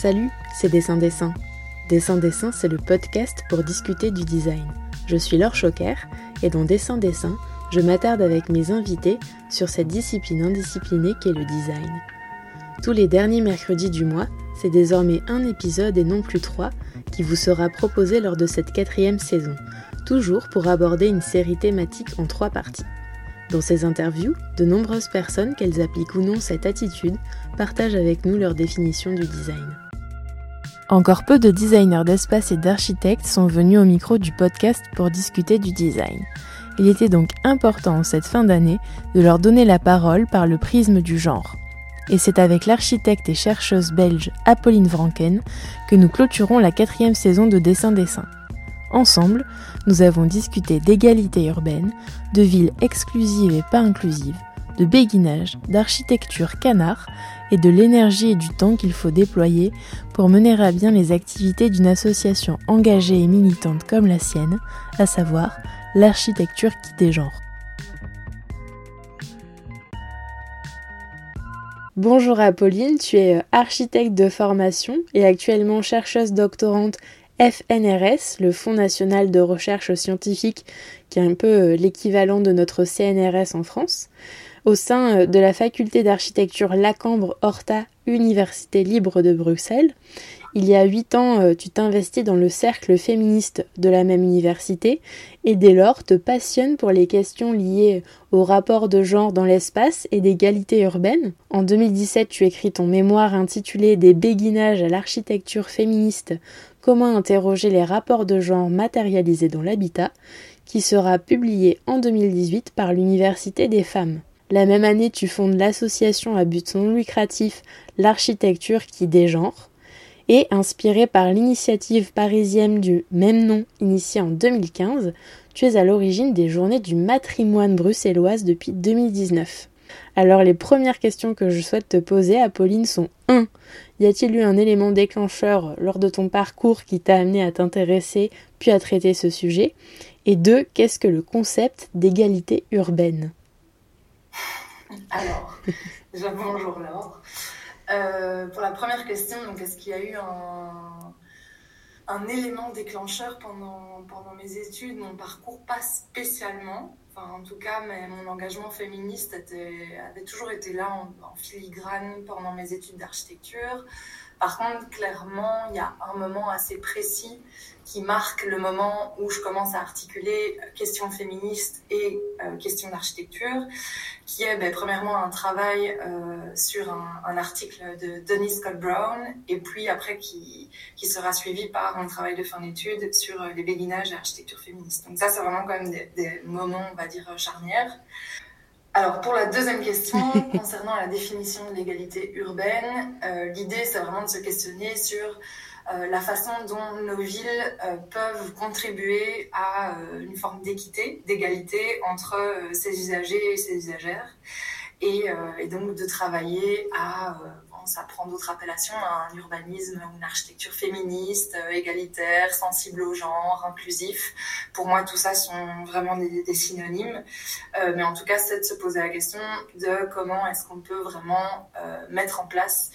Salut, c'est Dessin Dessin. Dessin Dessin, c'est le podcast pour discuter du design. Je suis Laure Choquer et dans Dessin Dessin, je m'attarde avec mes invités sur cette discipline indisciplinée qu'est le design. Tous les derniers mercredis du mois, c'est désormais un épisode et non plus trois qui vous sera proposé lors de cette quatrième saison, toujours pour aborder une série thématique en trois parties. Dans ces interviews, de nombreuses personnes, qu'elles appliquent ou non cette attitude, partagent avec nous leur définition du design. Encore peu de designers d'espace et d'architectes sont venus au micro du podcast pour discuter du design. Il était donc important en cette fin d'année de leur donner la parole par le prisme du genre. Et c'est avec l'architecte et chercheuse belge Apolline Vranken que nous clôturons la quatrième saison de Dessin Dessin. Ensemble, nous avons discuté d'égalité urbaine, de villes exclusives et pas inclusives, de béguinage, d'architecture canard et de l'énergie et du temps qu'il faut déployer pour mener à bien les activités d'une association engagée et militante comme la sienne, à savoir l'architecture qui dégenre. Bonjour Apolline, tu es architecte de formation et actuellement chercheuse doctorante FNRS, le Fonds national de recherche scientifique, qui est un peu euh, l'équivalent de notre CNRS en France, au sein euh, de la faculté d'architecture Lacambre-Horta, Université libre de Bruxelles. Il y a huit ans, euh, tu t'investis dans le cercle féministe de la même université et dès lors te passionnes pour les questions liées au rapport de genre dans l'espace et d'égalité urbaine. En 2017, tu écris ton mémoire intitulé Des béguinages à l'architecture féministe Comment interroger les rapports de genre matérialisés dans l'habitat, qui sera publié en 2018 par l'Université des femmes. La même année, tu fondes l'association à but non lucratif L'architecture qui dégenre, et inspiré par l'initiative parisienne du même nom initiée en 2015, tu es à l'origine des journées du matrimoine bruxelloise depuis 2019. Alors les premières questions que je souhaite te poser, Apolline, sont 1. Y a-t-il eu un élément déclencheur lors de ton parcours qui t'a amené à t'intéresser puis à traiter ce sujet? Et 2. Qu'est-ce que le concept d'égalité urbaine? Alors, déjà bonjour Laure. Euh, pour la première question, est-ce qu'il y a eu un, un élément déclencheur pendant, pendant mes études, mon parcours? Pas spécialement en tout cas, mon engagement féministe avait toujours été là en, filigrane pendant mes études d'architecture. Par contre, clairement, il y a un moment assez précis qui marque le moment où je commence à articuler euh, questions féministes et euh, questions d'architecture, qui est ben, premièrement un travail euh, sur un, article de Denise Scott Brown, et puis après qui, sera suivi par un travail de fin d'études sur les béguinages et l'architecture féministe. Donc ça, c'est vraiment quand même des, moments, on va dire, charnières. Alors pour la deuxième question, concernant la définition de l'égalité urbaine, l'idée c'est vraiment de se questionner sur euh, la façon dont nos villes euh, peuvent contribuer à euh, une forme d'équité, d'égalité entre ses usagers et ses usagères. Et, donc de travailler à, ça prend d'autres appellations, un urbanisme ou une architecture féministe, égalitaire, sensible au genre, inclusif. Pour moi, tout ça sont vraiment des, synonymes. mais en tout cas, c'est de se poser la question de comment est-ce qu'on peut vraiment mettre en place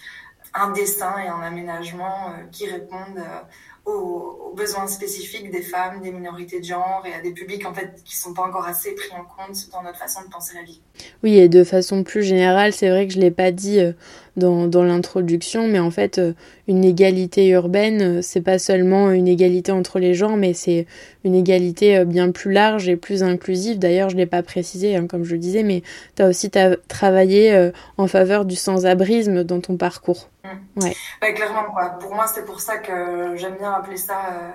un dessin et un aménagement euh, qui répondent euh, aux, besoins spécifiques des femmes, des minorités de genre et à des publics en fait qui sont pas encore assez pris en compte dans notre façon de penser la vie. Oui, et de façon plus générale, c'est vrai que je l'ai pas dit euh, dans, dans l'introduction, mais en fait, euh, une égalité urbaine, euh, c'est pas seulement une égalité entre les genres, mais c'est une égalité bien plus large et plus inclusive. D'ailleurs, je l'ai pas précisé, hein, comme je le disais, mais tu as aussi as travaillé en faveur du sans-abrisme dans ton parcours. Mmh. Ouais. clairement, quoi. Pour moi, c'est pour ça que j'aime bien appeler ça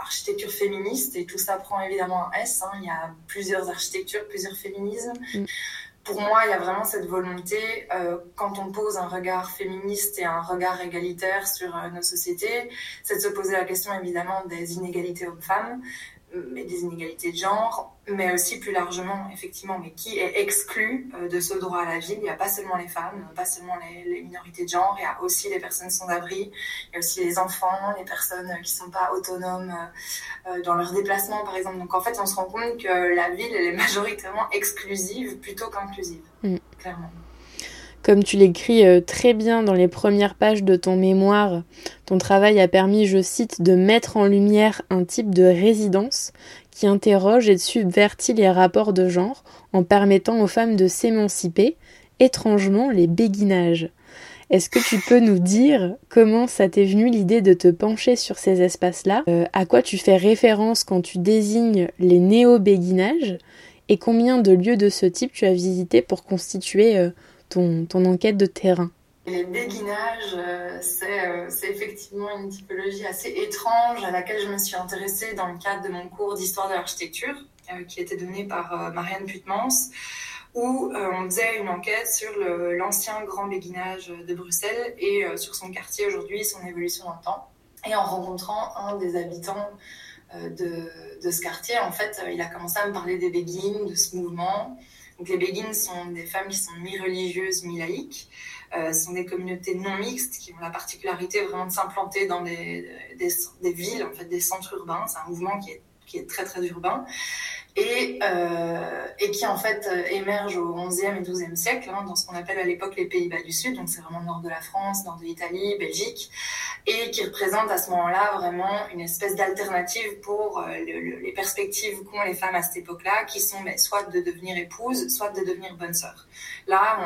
architecture féministe et tout ça prend évidemment un S. Hein. Il y a plusieurs architectures, plusieurs féminismes. Mm. Pour moi, il y a vraiment cette volonté, euh, quand on pose un regard féministe et un regard égalitaire sur euh, nos sociétés, c'est de se poser la question évidemment des inégalités hommes-femmes, mais des inégalités de genre, mais aussi plus largement, effectivement, mais qui est exclu euh, de ce droit à la vie. Il n'y a pas seulement les femmes, pas seulement les, minorités de genre, il y a aussi les personnes sans abri, il y a aussi les enfants, les personnes qui ne sont pas autonomes euh, euh, dans leurs déplacements, par exemple. Donc en fait, on se rend compte que la ville, elle est majoritairement exclusive plutôt qu'inclusive, mm. clairement. Comme tu l'écris euh, très bien dans les premières pages de ton mémoire, ton travail a permis, je cite, de mettre en lumière un type de résidence qui interroge et subvertit les rapports de genre en permettant aux femmes de s'émanciper, étrangement les béguinages. Est-ce que tu peux nous dire comment ça t'est venu l'idée de te pencher sur ces espaces-là? Euh, À quoi tu fais référence quand tu désignes les néo-béguinages? Et combien de lieux de ce type tu as visité pour constituer euh, ton, enquête de terrain les béguinages, euh, c'est effectivement une typologie assez étrange à laquelle je me suis intéressée dans le cadre de mon cours d'histoire de l'architecture, qui était donné par Marianne Putmans où euh, on faisait une enquête sur l'ancien grand béguinage de Bruxelles et euh, sur son quartier aujourd'hui, son évolution dans le temps. Et en rencontrant un des habitants euh, de, ce quartier, en fait, il a commencé à me parler des béguines, de ce mouvement. Donc les béguines sont des femmes qui sont mi-religieuses, mi-laïques. ce sont des communautés non mixtes qui ont la particularité vraiment de s'implanter dans des, des, villes, en fait, des centres urbains. C'est un mouvement qui est, qui est très très urbain et, euh, et qui en fait euh, émerge au XIe et XIIe siècle, hein, dans ce qu'on appelle à l'époque les Pays-Bas du Sud, donc c'est vraiment le nord de la France, nord de l'Italie, Belgique, et qui représente à ce moment-là vraiment une espèce d'alternative pour euh, les perspectives qu'ont les femmes à cette époque-là, qui sont mais, soit de devenir épouse, soit de devenir bonne sœur. Là,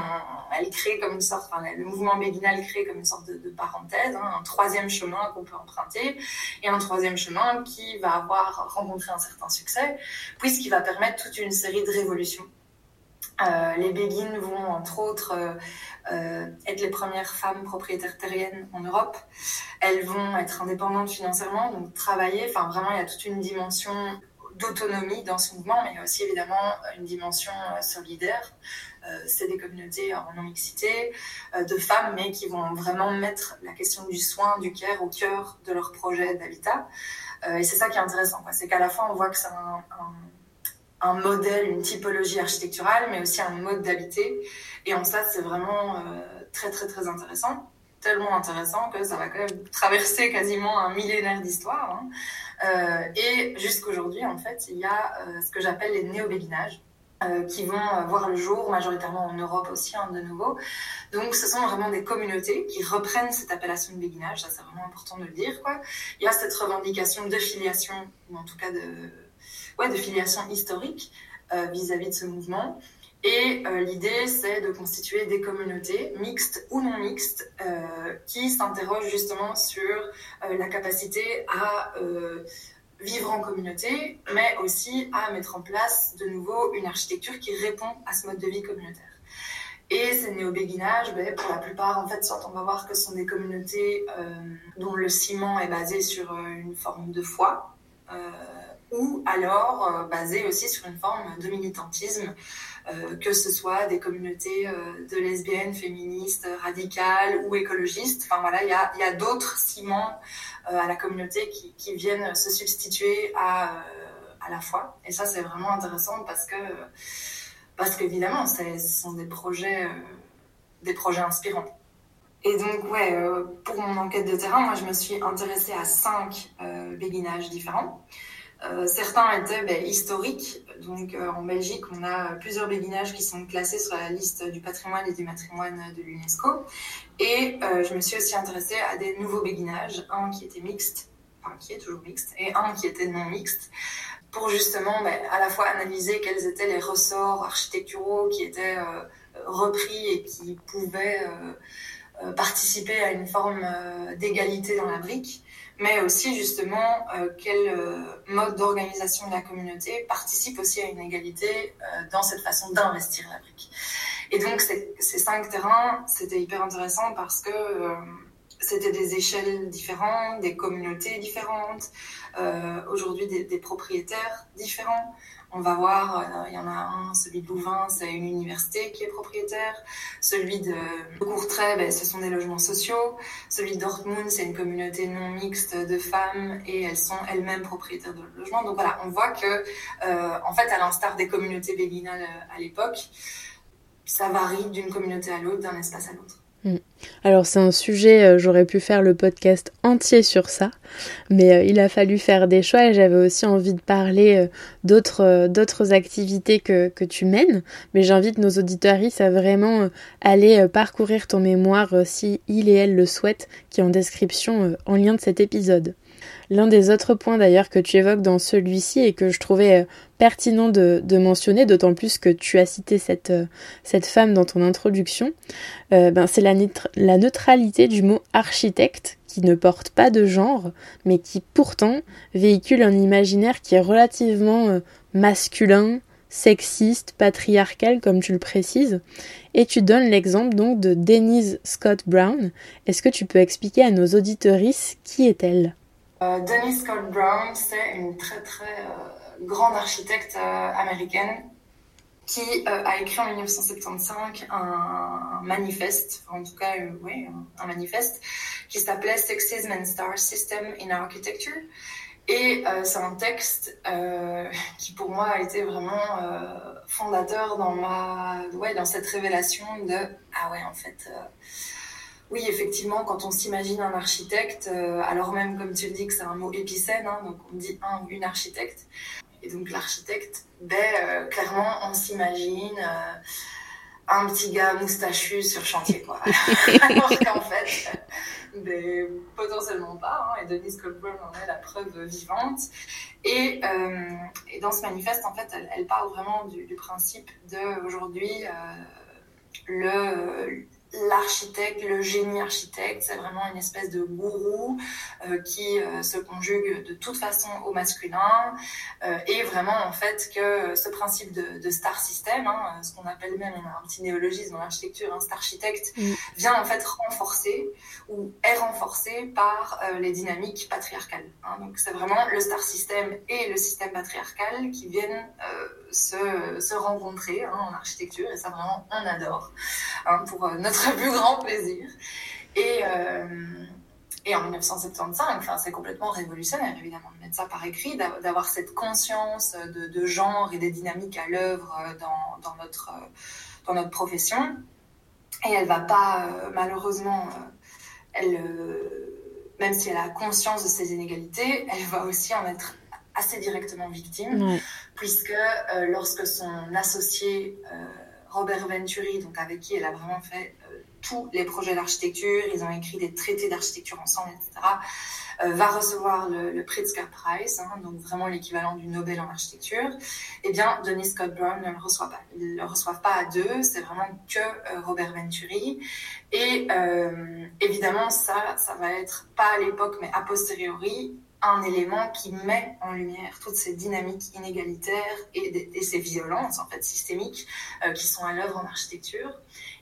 elle crée comme une sorte, enfin, le mouvement béguinal crée comme une sorte de, de parenthèse, hein, un troisième chemin qu'on peut emprunter, et un troisième chemin qui va avoir rencontré un certain succès, puisque qui va permettre toute une série de révolutions. Euh, les béguines vont, entre autres, euh, euh, être les premières femmes propriétaires terriennes en Europe. Elles vont être indépendantes financièrement, donc travailler. Enfin, vraiment, il y a toute une dimension d'autonomie dans ce mouvement, mais il y a aussi évidemment une dimension solidaire. c'est des communautés en non-mixité de femmes, mais qui vont vraiment mettre la question du soin, du care au cœur de leur projet d'habitat. et c'est ça qui est intéressant, c'est qu'à la fois on voit que c'est un un modèle, une typologie architecturale, mais aussi un mode d'habiter. Et en ça, c'est vraiment euh, très, très, très intéressant. Tellement intéressant que ça va quand même traverser quasiment un millénaire d'histoire. Hein. Euh, et jusqu'aujourd'hui, en fait, il y a euh, ce que j'appelle les néo-béguinages qui vont voir le jour, majoritairement en Europe aussi, hein, de nouveau. Donc, ce sont vraiment des communautés qui reprennent cette appellation de béguinage. Ça, c'est vraiment important de le dire. Il y a cette revendication de filiation, ou en tout cas de ouais, de filiation historique euh, vis-à-vis de ce mouvement. Et euh, l'idée, c'est de constituer des communautés mixtes ou non mixtes euh, qui s'interrogent justement sur la capacité à vivre en communauté, mais aussi à mettre en place de nouveau une architecture qui répond à ce mode de vie communautaire. Et ces néo-béguinages, ben, pour la plupart, en fait, soit on va voir que ce sont des communautés dont le ciment est basé sur une forme de foi, ou alors euh, basé aussi sur une forme de militantisme, euh, que ce soit des communautés euh, de lesbiennes, féministes, radicales ou écologistes. Enfin voilà, il y a, d'autres ciments à la communauté qui, viennent se substituer à, la foi. Et ça, c'est vraiment intéressant parce que, parce qu'évidemment, ce sont des projets, des projets inspirants. Et donc, ouais, pour mon enquête de terrain, moi, je me suis intéressée à cinq béguinages différents. Euh, certains étaient ben, historiques. Donc euh, en Belgique, on a plusieurs béguinages qui sont classés sur la liste du patrimoine et du patrimoine de l'UNESCO. Et euh, je me suis aussi intéressée à des nouveaux béguinages, un qui était mixte, enfin qui est toujours mixte, et un qui était non mixte, pour justement ben, à la fois analyser quels étaient les ressorts architecturaux qui étaient repris et qui pouvaient participer à une forme d'égalité dans la brique mais aussi justement euh, quel euh, mode d'organisation de la communauté participe aussi à une égalité euh, dans cette façon d'investir la brique. Et donc ces, cinq terrains, c'était hyper intéressant parce que c'était des échelles différentes, des communautés différentes, aujourd'hui des, propriétaires différents. On va voir, euh, il y en a un, celui de Louvain, c'est une université qui est propriétaire. Celui de Courtrai, ben, ce sont des logements sociaux. Celui de Dortmund, c'est une communauté non mixte de femmes et elles sont elles-mêmes propriétaires de logements. Donc voilà, on voit que, euh, en fait, à l'instar des communautés béguinales euh, à l'époque, ça varie d'une communauté à l'autre, d'un espace à l'autre. Mm. Alors c'est un sujet, euh, j'aurais pu faire le podcast entier sur ça, mais euh, il a fallu faire des choix et j'avais aussi envie de parler euh, d'autres activités que, tu mènes. Mais j'invite nos auditeurs à vraiment aller parcourir ton mémoire si il et elle le souhaitent, qui est en description en lien de cet épisode. L'un des autres points d'ailleurs que tu évoques dans celui-ci et que je trouvais euh, pertinent de, mentionner, d'autant plus que tu as cité cette, euh, femme dans ton introduction, euh, ben c'est la, la neutralité du mot architecte qui ne porte pas de genre, mais qui pourtant véhicule un imaginaire qui est relativement masculin, sexiste, patriarcal, comme tu le précises. Et tu donnes l'exemple donc de Denise Scott Brown. Est-ce que tu peux expliquer à nos auditorices qui est-elle? Denise Scott Brown, c'est une très très euh, grande architecte euh, américaine qui a écrit en 1975 un, manifeste, en tout cas, oui, un, manifeste, qui s'appelait Sexism and Star System in Architecture. Et c'est un texte qui pour moi a été vraiment fondateur dans ma, ouais, dans cette révélation de ah ouais en fait oui, effectivement, quand on s'imagine un architecte, euh, alors même comme tu le dis que c'est un mot épicène, hein, donc on dit un ou une architecte. Et donc l'architecte, ben, euh, clairement, on s'imagine euh, un petit gars moustachu sur chantier, quoi. alors qu'en fait, ben, potentiellement pas. Hein, et Denise Colburn en est la preuve vivante. Et, dans ce manifeste, en fait, elle, parle vraiment du, du principe de aujourd'hui le l'architecte, le génie architecte, c'est vraiment une espèce de gourou euh, qui euh, se conjugue de toute façon au masculin euh, et vraiment en fait que ce principe de, star system, hein, ce qu'on appelle même, on a un petit néologisme dans l'architecture, un star architecte, mm. vient en fait renforcer ou est renforcé par les dynamiques patriarcales. Hein. Donc c'est vraiment le star system et le système patriarcal qui viennent se, se, rencontrer hein, en architecture et ça vraiment on adore pour notre plus grand plaisir. Et, euh, et en 1975, enfin, c'est complètement révolutionnaire, évidemment, de mettre ça par écrit, d'avoir cette conscience de, genre et des dynamiques à l'œuvre dans, dans, notre, dans notre profession. Et elle va pas, euh, malheureusement, euh, elle, même si elle a conscience de ces inégalités, elle va aussi en être assez directement victime, puisque lorsque son associé Robert Venturi, donc avec qui elle a vraiment fait tous les projets d'architecture, ils ont écrit des traités d'architecture ensemble, etc., euh, va recevoir le, Pritzker Prize, hein, donc vraiment l'équivalent du Nobel en architecture, eh bien, Denis Scott Brown ne le reçoit pas. Ils ne le reçoivent pas à deux, c'est vraiment que euh, Robert Venturi. Et euh, évidemment, ça, ça va être pas à l'époque, mais a posteriori, un élément qui met en lumière toutes ces dynamiques inégalitaires et, ces violences en fait systémiques euh, qui sont à l'œuvre en architecture.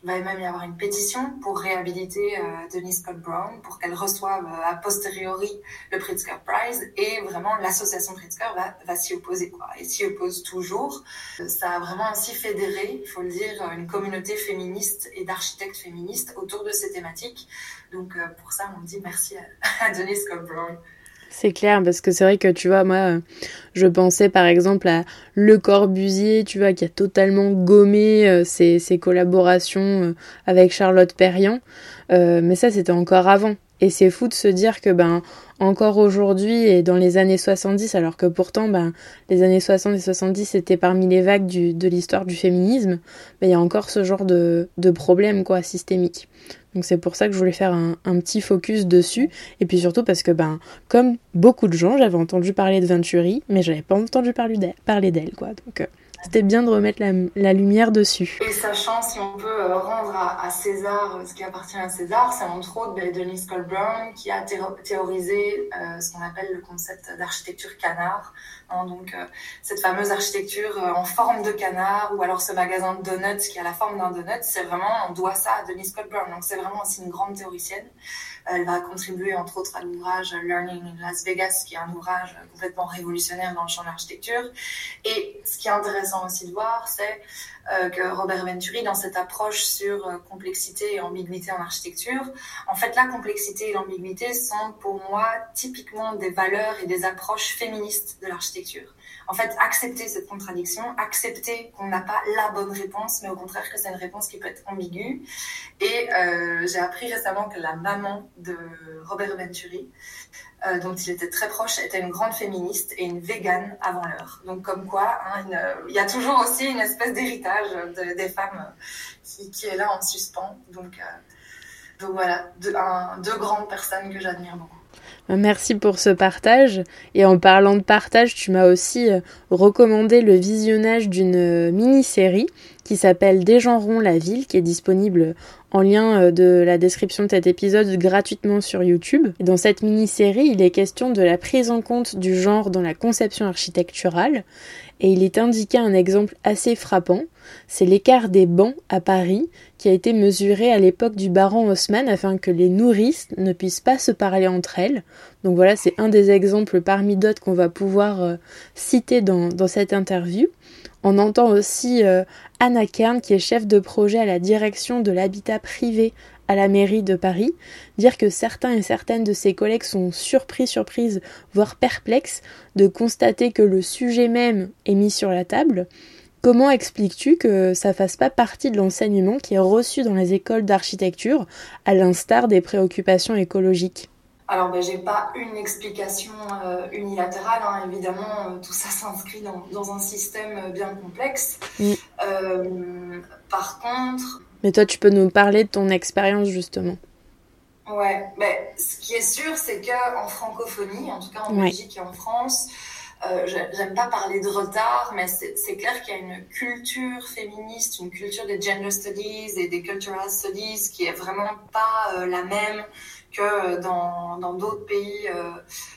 Il va même y avoir une pétition pour réhabiliter euh, Denise Scott Brown pour qu'elle reçoive euh, a posteriori le Pritzker Prize et vraiment l'association Pritzker va, va s'y opposer quoi et s'y oppose toujours. Ça a vraiment aussi fédéré, il faut le dire, une communauté féministe et d'architectes féministes autour de ces thématiques. Donc pour ça on dit merci à, à Denise Scott Brown. C'est clair, parce que c'est vrai que tu vois, moi, je pensais par exemple à Le Corbusier, tu vois, qui a totalement gommé euh, ses, collaborations euh, avec Charlotte Perriand. Euh, mais ça, c'était encore avant. Et c'est fou de se dire que, ben, encore aujourd'hui et dans les années 70, alors que pourtant, ben, les années 60 et 70 c'était parmi les vagues de l'histoire du féminisme, ben, il y a encore ce genre de, de problème, quoi, systémique. Donc c'est pour ça que je voulais faire un, petit focus dessus. Et puis surtout parce que, ben, comme beaucoup de gens, j'avais entendu parler de Venturi, mais j'avais pas entendu parler d'elle, quoi. Donc euh, c'était bien de remettre la, lumière dessus. Et sachant si on peut euh, rendre à, César euh, ce qui appartient à César, c'est entre autres ben, Denise Colburn qui a théorisé ce qu'on appelle le concept d'architecture canard. Hein, donc cette fameuse architecture en forme de canard ou alors ce magasin de donuts qui a la forme d'un donut, c'est vraiment, on doit ça à Denise Colburn. Donc c'est vraiment aussi une grande théoricienne. Elle va contribuer entre autres à l'ouvrage Learning in Las Vegas, qui est un ouvrage complètement révolutionnaire dans le champ de l'architecture. Et ce qui est intéressant aussi de voir, c'est euh, que Robert Venturi, dans cette approche sur euh, complexité et ambiguïté en architecture, en fait, la complexité et l'ambiguïté sont pour moi typiquement des valeurs et des approches féministes de l'architecture. En fait, accepter cette contradiction, accepter qu'on n'a pas la bonne réponse, mais au contraire que c'est une réponse qui peut être ambiguë. Et euh, j'ai appris récemment que la maman de Robert Venturi, euh, dont il était très proche, était une grande féministe et une végane avant l'heure. Donc comme quoi, hein, il y a toujours aussi une espèce d'héritage des femmes qui, est là en suspens. Donc, euh, voilà, deux grandes personnes que j'admire beaucoup. Merci pour ce partage. Et en parlant de partage, tu m'as aussi euh, recommandé le visionnage d'une euh, mini-série qui s'appelle Dégenrons la ville, qui est disponible en lien euh, de la description de cet épisode gratuitement sur YouTube. Dans cette mini-série, il est question de la prise en compte du genre dans la conception architecturale et il est indiqué un exemple assez frappant, c'est l'écart des bancs à Paris qui a été mesuré à l'époque du baron Haussmann afin que les nourrices ne puissent pas se parler entre elles. Donc voilà, c'est un des exemples parmi d'autres qu'on va pouvoir euh, citer dans, dans, cette interview. On entend aussi euh, Anna Kern, qui est chef de projet à la direction de l'habitat privé à la mairie de Paris, dire que certains et certaines de ses collègues sont surpris, surprises, voire perplexes de constater que le sujet même est mis sur la table. Comment expliques-tu que ça fasse pas partie de l'enseignement qui est reçu dans les écoles d'architecture, à l'instar des préoccupations écologiques? Alors, ben, j'ai pas une explication euh, unilatérale. Hein. Évidemment, euh, tout ça s'inscrit dans, un système euh, bien complexe. par contre, mais toi, tu peux nous parler de ton expérience justement. Ouais, ben, ce qui est sûr, c'est qu'en francophonie, en tout cas en Belgique et en France, j'aime pas parler de retard, mais c'est clair qu'il y a une culture féministe, une culture des gender studies et des cultural studies qui est vraiment pas la même que dans d'autres pays euh,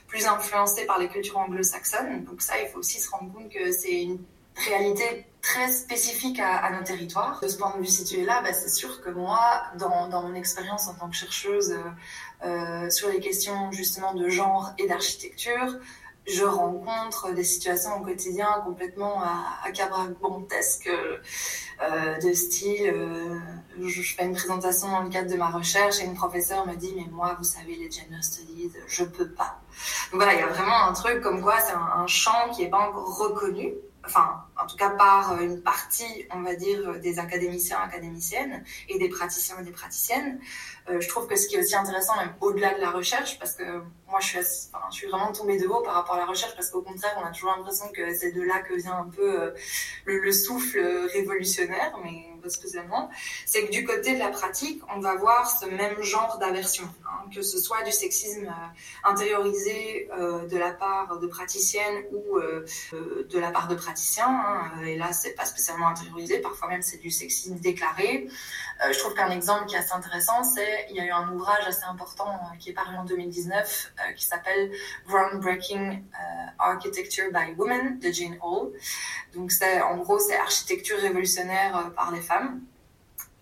plus influencés par les cultures anglo-saxonnes. Donc ça, il faut aussi se rendre compte que c'est une réalité très spécifique à, nos territoires. De ce point de vue situé-là, bah, c'est sûr que moi, dans, dans mon expérience en tant que chercheuse euh, euh sur les questions justement de genre et d'architecture, je rencontre des situations au quotidien complètement acabrabantesques euh, de style euh, je, fais une présentation dans le cadre de ma recherche et une professeure me dit mais moi vous savez les gender studies je peux pas donc voilà il y a vraiment un truc comme quoi c'est un, champ qui est pas encore reconnu enfin, en tout cas par une partie, on va dire, des académiciens, académiciennes et des praticiens et des praticiennes. Euh, je trouve que ce qui est aussi intéressant, même au-delà de la recherche, parce que moi, je suis, vraiment tombée de haut par rapport à la recherche, parce qu'au contraire, on a toujours l'impression que c'est de là que vient un peu euh, le, le, souffle révolutionnaire, mais spécialement, c'est que du côté de la pratique, on va voir ce même genre d'aversion, hein, que ce soit du sexisme euh, intériorisé euh, de la part de praticiennes ou euh, de la part de praticiens. Hein, et là, c'est pas spécialement intériorisé, parfois même c'est du sexisme déclaré. Je trouve qu'un exemple qui est assez intéressant, c'est il y a eu un ouvrage assez important qui est paru en 2019 qui s'appelle Groundbreaking Architecture by Women de Jane Hall. Donc en gros c'est architecture révolutionnaire par les femmes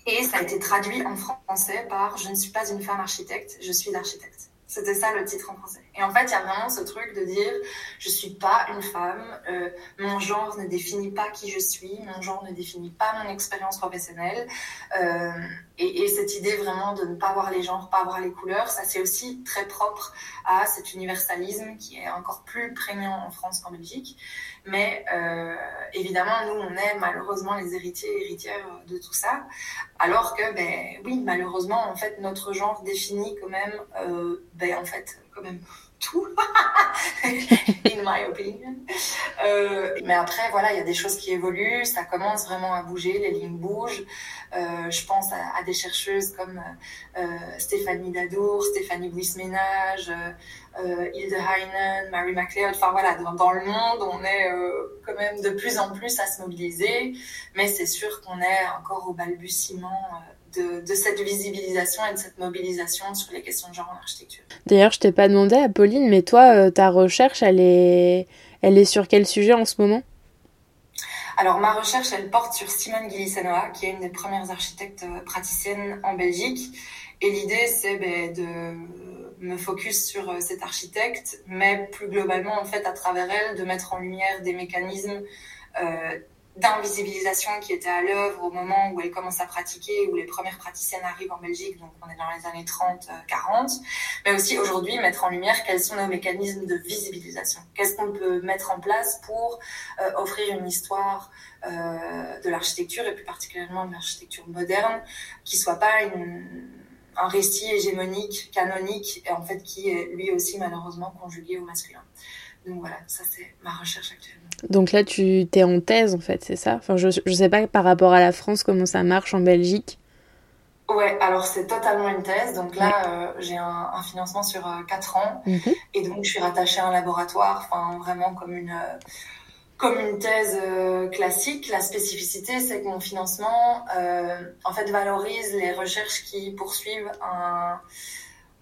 et ça a été traduit en français par Je ne suis pas une femme architecte, je suis l'architecte. C'était ça le titre en français. Et en fait, il y a vraiment ce truc de dire je suis pas une femme, euh, mon genre ne définit pas qui je suis, mon genre ne définit pas mon expérience professionnelle. Euh, et, et, cette idée vraiment de ne pas voir les genres, pas voir les couleurs, ça c'est aussi très propre à cet universalisme qui est encore plus prégnant en France qu'en Belgique. Mais euh, évidemment, nous, on est malheureusement les héritiers et héritières de tout ça. Alors que, ben, oui, malheureusement, en fait, notre genre définit quand même, ben, en fait, même tout, in my opinion. Euh, mais après, voilà, il y a des choses qui évoluent, ça commence vraiment à bouger, les lignes bougent. Euh, je pense à, des chercheuses comme euh, Stéphanie Dadour, Stéphanie Buis-Ménage, euh, Hilde Heinen, Mary McLeod. Enfin voilà, dans, le monde, on est quand même de plus en plus à se mobiliser, mais c'est sûr qu'on est encore au balbutiement de, cette visibilisation et de cette mobilisation sur les questions de genre en architecture. D'ailleurs, je t'ai pas demandé, Apolline, mais toi, euh, ta recherche, elle est, elle est sur quel sujet en ce moment? Alors ma recherche, elle porte sur Simone Guilissanoa, qui est une des premières architectes euh, praticiennes en Belgique. Et l'idée, c'est ben, de me focus sur euh, cette architecte, mais plus globalement, en fait, à travers elle, de mettre en lumière des mécanismes d'invisibilisation qui était à l'œuvre au moment où elle commence à pratiquer, où les premières praticiennes arrivent en Belgique, donc on est dans les années 30-40, mais aussi aujourd'hui mettre en lumière quels sont nos mécanismes de visibilisation, qu'est-ce qu'on peut mettre en place pour offrir une histoire de l'architecture et plus particulièrement de l'architecture moderne qui soit pas un récit hégémonique, canonique, et en fait qui est lui aussi malheureusement conjugué au masculin. Donc voilà, ça c'est ma recherche actuellement. Donc là, tu es en thèse en fait, c'est ça? Enfin, je ne sais pas par rapport à la France comment ça marche en Belgique. Ouais, alors c'est totalement une thèse. Donc là, euh, j'ai un, financement sur 4 euh, ans. Mhm. Et donc, je suis rattachée à un laboratoire, enfin, vraiment comme une, euh, comme une thèse euh, classique, la spécificité, c'est que mon financement, en fait, valorise les recherches qui poursuivent un,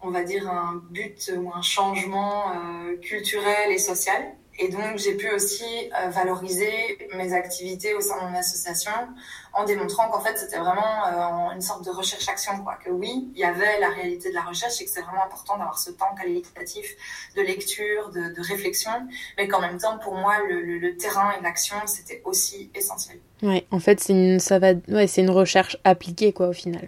on va dire, un but ou un changement culturel et social. Et donc, j'ai pu aussi euh, valoriser mes activités au sein de mon association en démontrant qu'en fait, c'était vraiment euh, une sorte de recherche-action. Quoi. Que oui, il y avait la réalité de la recherche et que c'est vraiment important d'avoir ce temps qualitatif de lecture, de, réflexion, mais qu'en même temps, pour moi, le, terrain et l'action, c'était aussi essentiel. Ouais, en fait, c'est une, va, ouais, une recherche appliquée, quoi, au final.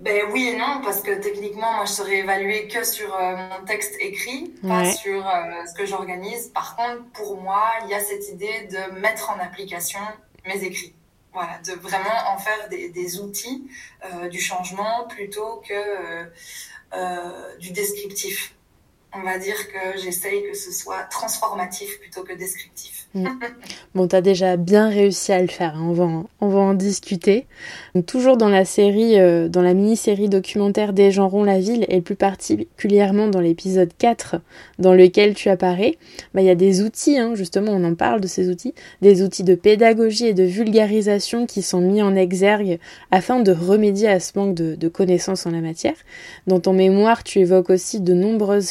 Ben oui et non, parce que techniquement, moi, je serais évaluée que sur euh, mon texte écrit, pas sur euh, ce que j'organise. Par contre, pour moi, il y a cette idée de mettre en application mes écrits. Voilà, de vraiment en faire des, des outils euh, du changement plutôt que du descriptif. On va dire que j'essaye que ce soit transformatif plutôt que descriptif. Mm. Bon, t'as déjà bien réussi à le faire, hein. on, va en, on va en discuter. toujours dans la série, euh, dans la mini-série documentaire Des gens la ville, et plus particulièrement dans l'épisode 4 dans lequel tu apparais, bah, il y a des outils, hein, justement, on en parle de ces outils, des outils de pédagogie et de vulgarisation qui sont mis en exergue afin de remédier à ce manque de, connaissances en la matière. Dans ton mémoire, tu évoques aussi de nombreuses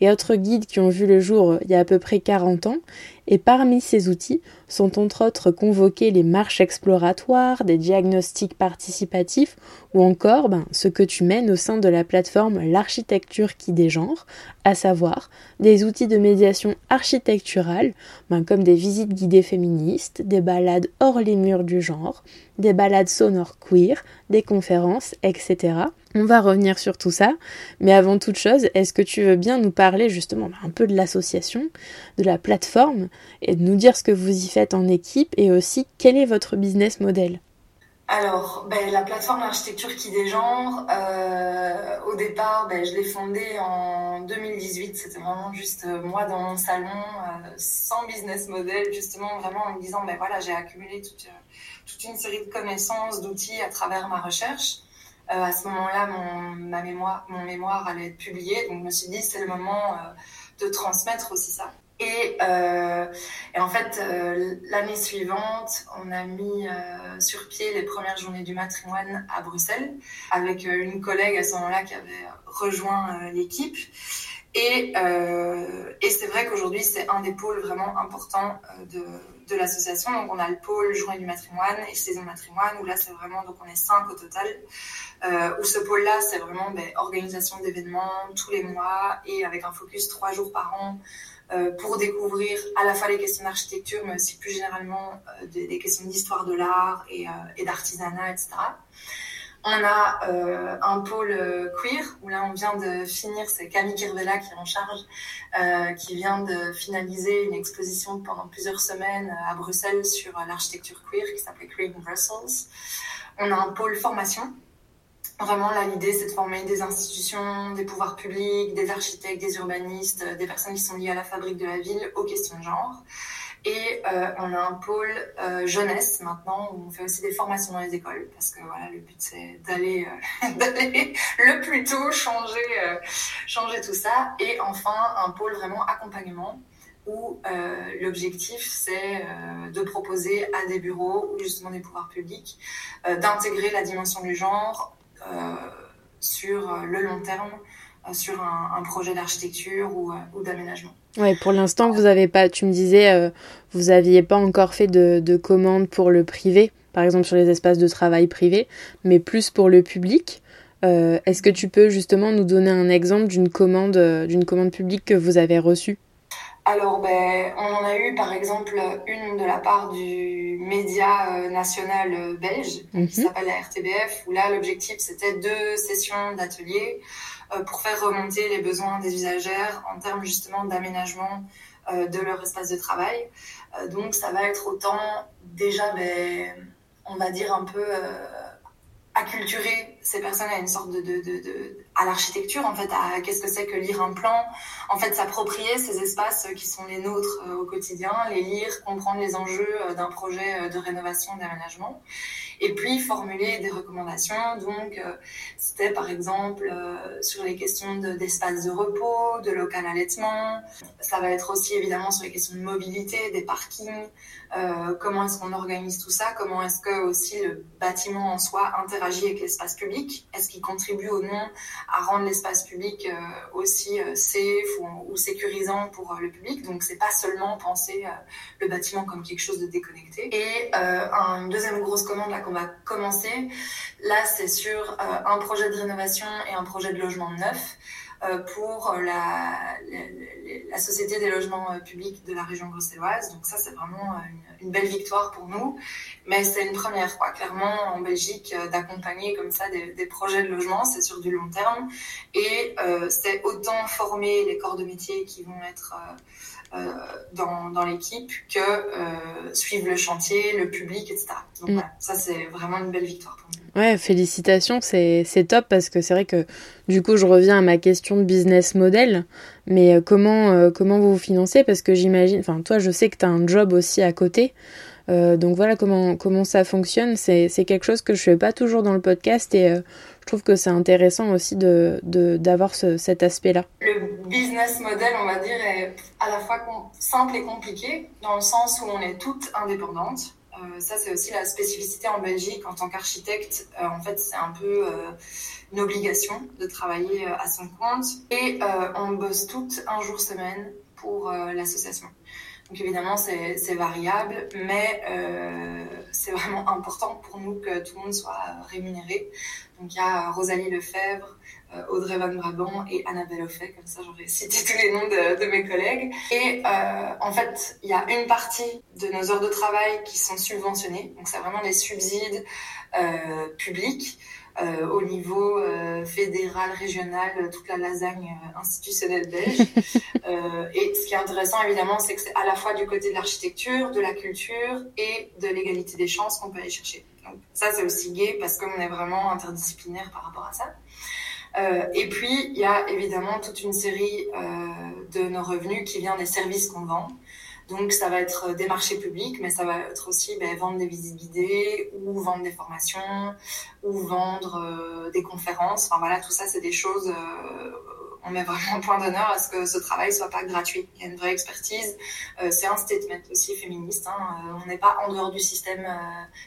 et autres guides qui ont vu le jour il y a à peu près 40 ans et parmi ces outils sont entre autres convoqués les marches exploratoires, des diagnostics participatifs ou encore ben, ce que tu mènes au sein de la plateforme L'architecture qui dégenre, à savoir des outils de médiation architecturale ben, comme des visites guidées féministes, des balades hors les murs du genre, des balades sonores queer, des conférences, etc. On va revenir sur tout ça, mais avant toute chose, est-ce que tu veux bien nous parler justement un peu de l'association, de la plateforme, et de nous dire ce que vous y faites en équipe, et aussi quel est votre business model alors, ben, la plateforme d'architecture qui dégenre, euh, au départ, ben, je l'ai fondée en 2018. C'était vraiment juste euh, moi dans mon salon, euh, sans business model, justement, vraiment en me disant, ben voilà, j'ai accumulé toute, toute, une série de connaissances, d'outils à travers ma recherche. Euh, à ce moment-là, mon, mémoire, mon mémoire allait être publié, donc je me suis dit c'est le moment euh, de transmettre aussi ça. Et, euh, et en fait, euh, l'année suivante, on a mis euh, sur pied les premières journées du matrimoine à Bruxelles, avec une collègue à ce moment-là qui avait rejoint l'équipe. Et, c'est vrai qu'aujourd'hui, c'est un des pôles vraiment importants de, l'association. Donc, on a le pôle journée du matrimoine et saison matrimoine, où là, c'est vraiment, donc on est cinq au total, où ce pôle-là, c'est vraiment ben, organisation d'événements tous les mois et avec un focus trois jours par an pour découvrir à la fois les questions d'architecture, mais aussi plus généralement euh, des, questions d'histoire de l'art et, euh, d'artisanat, etc. On a euh, un pôle euh, queer où là on vient de finir, c'est Camille Kirvella qui est en charge, euh, qui vient de finaliser une exposition pendant plusieurs semaines à Bruxelles sur l'architecture queer qui s'appelait Queer in Brussels. On a un pôle formation. Vraiment l'idée c'est de former des institutions, des pouvoirs publics, des architectes, des urbanistes, des personnes qui sont liées à la fabrique de la ville aux questions de genre. Et euh, on a un pôle euh, jeunesse maintenant où on fait aussi des formations dans les écoles parce que voilà le but c'est d'aller euh, le plus tôt changer euh, tout ça et enfin un pôle vraiment accompagnement où euh, l'objectif c'est de proposer à des bureaux ou justement des pouvoirs publics d'intégrer la dimension du genre sur le long terme sur un, projet d'architecture ou, d'aménagement. Ouais, pour l'instant, vous avez pas, tu me disais, euh, vous aviez pas encore fait de, de commandes pour le privé, par exemple sur les espaces de travail privés, mais plus pour le public. Euh, Est-ce que tu peux justement nous donner un exemple d'une commande, euh, d'une commande publique que vous avez reçue? Alors, ben, on en a eu par exemple une de la part du média euh, national euh, belge, qui mhm. s'appelle la RTBF, où là l'objectif c'était deux sessions d'atelier euh, pour faire remonter les besoins des usagères en termes justement d'aménagement de leur espace de travail. donc ça va être autant déjà, ben, on va dire un peu acculturer ces personnes à une sorte de, de, de, de à l'architecture en fait à qu'est-ce que c'est que lire un plan en fait s'approprier ces espaces qui sont les nôtres euh, au quotidien les lire comprendre les enjeux euh, d'un projet euh, de rénovation d'aménagement et puis formuler des recommandations. Donc, euh, c'était par exemple euh, sur les questions d'espace de, repos, de local allaitement. Ça va être aussi évidemment sur les questions de mobilité, des parkings. Euh, comment est-ce qu'on organise tout ça? Comment est-ce que aussi le bâtiment en soi interagit avec l'espace public? Est-ce qu'il contribue ou non à rendre l'espace public aussi safe ou, sécurisant pour le public? Donc, c'est pas seulement penser le bâtiment comme quelque chose de déconnecté. Et une deuxième grosse commande là on va commencer. Là, c'est sur euh, un projet de rénovation et un projet de logement neuf pour la, la, Société des logements euh, publics de la région bruxelloise. Donc ça, c'est vraiment une, belle victoire pour nous. Mais c'est une première, quoi. Clairement, en Belgique, d'accompagner comme ça des, des, projets de logement, c'est sur du long terme. Et c'est autant former les corps de métier qui vont être... Euh, dans, dans l'équipe que euh, suivre le chantier, le public, etc. Donc mm. voilà, ça c'est vraiment une belle victoire pour nous. Ouais, félicitations, c'est top parce que c'est vrai que du coup je reviens à ma question de business model, mais euh, comment, comment vous vous financez? Parce que j'imagine, enfin toi je sais que tu as un job aussi à côté. Euh, donc voilà comment, comment ça fonctionne. C'est, quelque chose que je fais pas toujours dans le podcast et euh, je trouve que c'est intéressant aussi de, d'avoir cet aspect-là. Le business model, on va dire, est à la fois simple et compliqué dans le sens où on est toutes indépendantes. Euh, ça, c'est aussi la spécificité en Belgique en tant qu'architecte. en fait, c'est un peu une obligation de travailler à son compte. Et on bosse toutes un jour semaine pour l'association. Donc évidemment, c'est variable, mais euh, c'est vraiment important pour nous que tout le monde soit rémunéré. Donc il y a Rosalie Lefebvre, euh, Audrey Van Brabant et Annabelle Offet, comme ça j'aurais cité tous les noms de, mes collègues. Et euh, en fait, il y a une partie de nos heures de travail qui sont subventionnées, donc c'est vraiment des subsides publics. Euh, au niveau euh, fédéral, régional, toute la lasagne euh, institutionnelle belge. et ce qui est intéressant, évidemment, c'est que c'est à la fois du côté de l'architecture, de la culture et de l'égalité des chances qu'on peut aller chercher. Donc ça, c'est aussi gai parce qu'on est vraiment interdisciplinaire par rapport à ça. Euh, et puis, il y a évidemment toute une série euh, de nos revenus qui vient des services qu'on vend. Donc, ça va être des marchés publics, mais ça va être aussi ben, vendre des visibilités ou vendre des formations ou vendre euh, des conférences. Enfin voilà, tout ça, c'est des choses. Euh, on met vraiment point d'honneur à ce que ce travail soit pas gratuit. Il y a une vraie expertise. Euh, c'est un statement aussi féministe. Hein. on n'est pas en dehors du système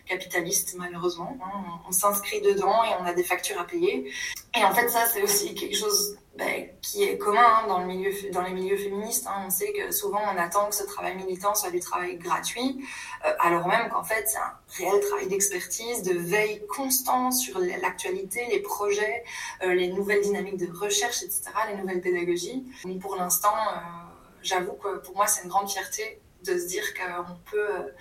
capitaliste, malheureusement. Hein. On, on s'inscrit dedans et on a des factures à payer. Et en fait, ça, c'est aussi quelque chose ben, qui est commun hein, dans, le milieu, dans les milieux féministes. Hein. On sait que souvent on attend que ce travail militant soit du travail gratuit, euh, alors même qu'en fait c'est un réel travail d'expertise, de veille constant sur l'actualité, les projets, euh, les nouvelles dynamiques de recherche, etc., les nouvelles pédagogies. Donc pour l'instant, euh, j'avoue que pour moi c'est une grande fierté de se dire qu'on peut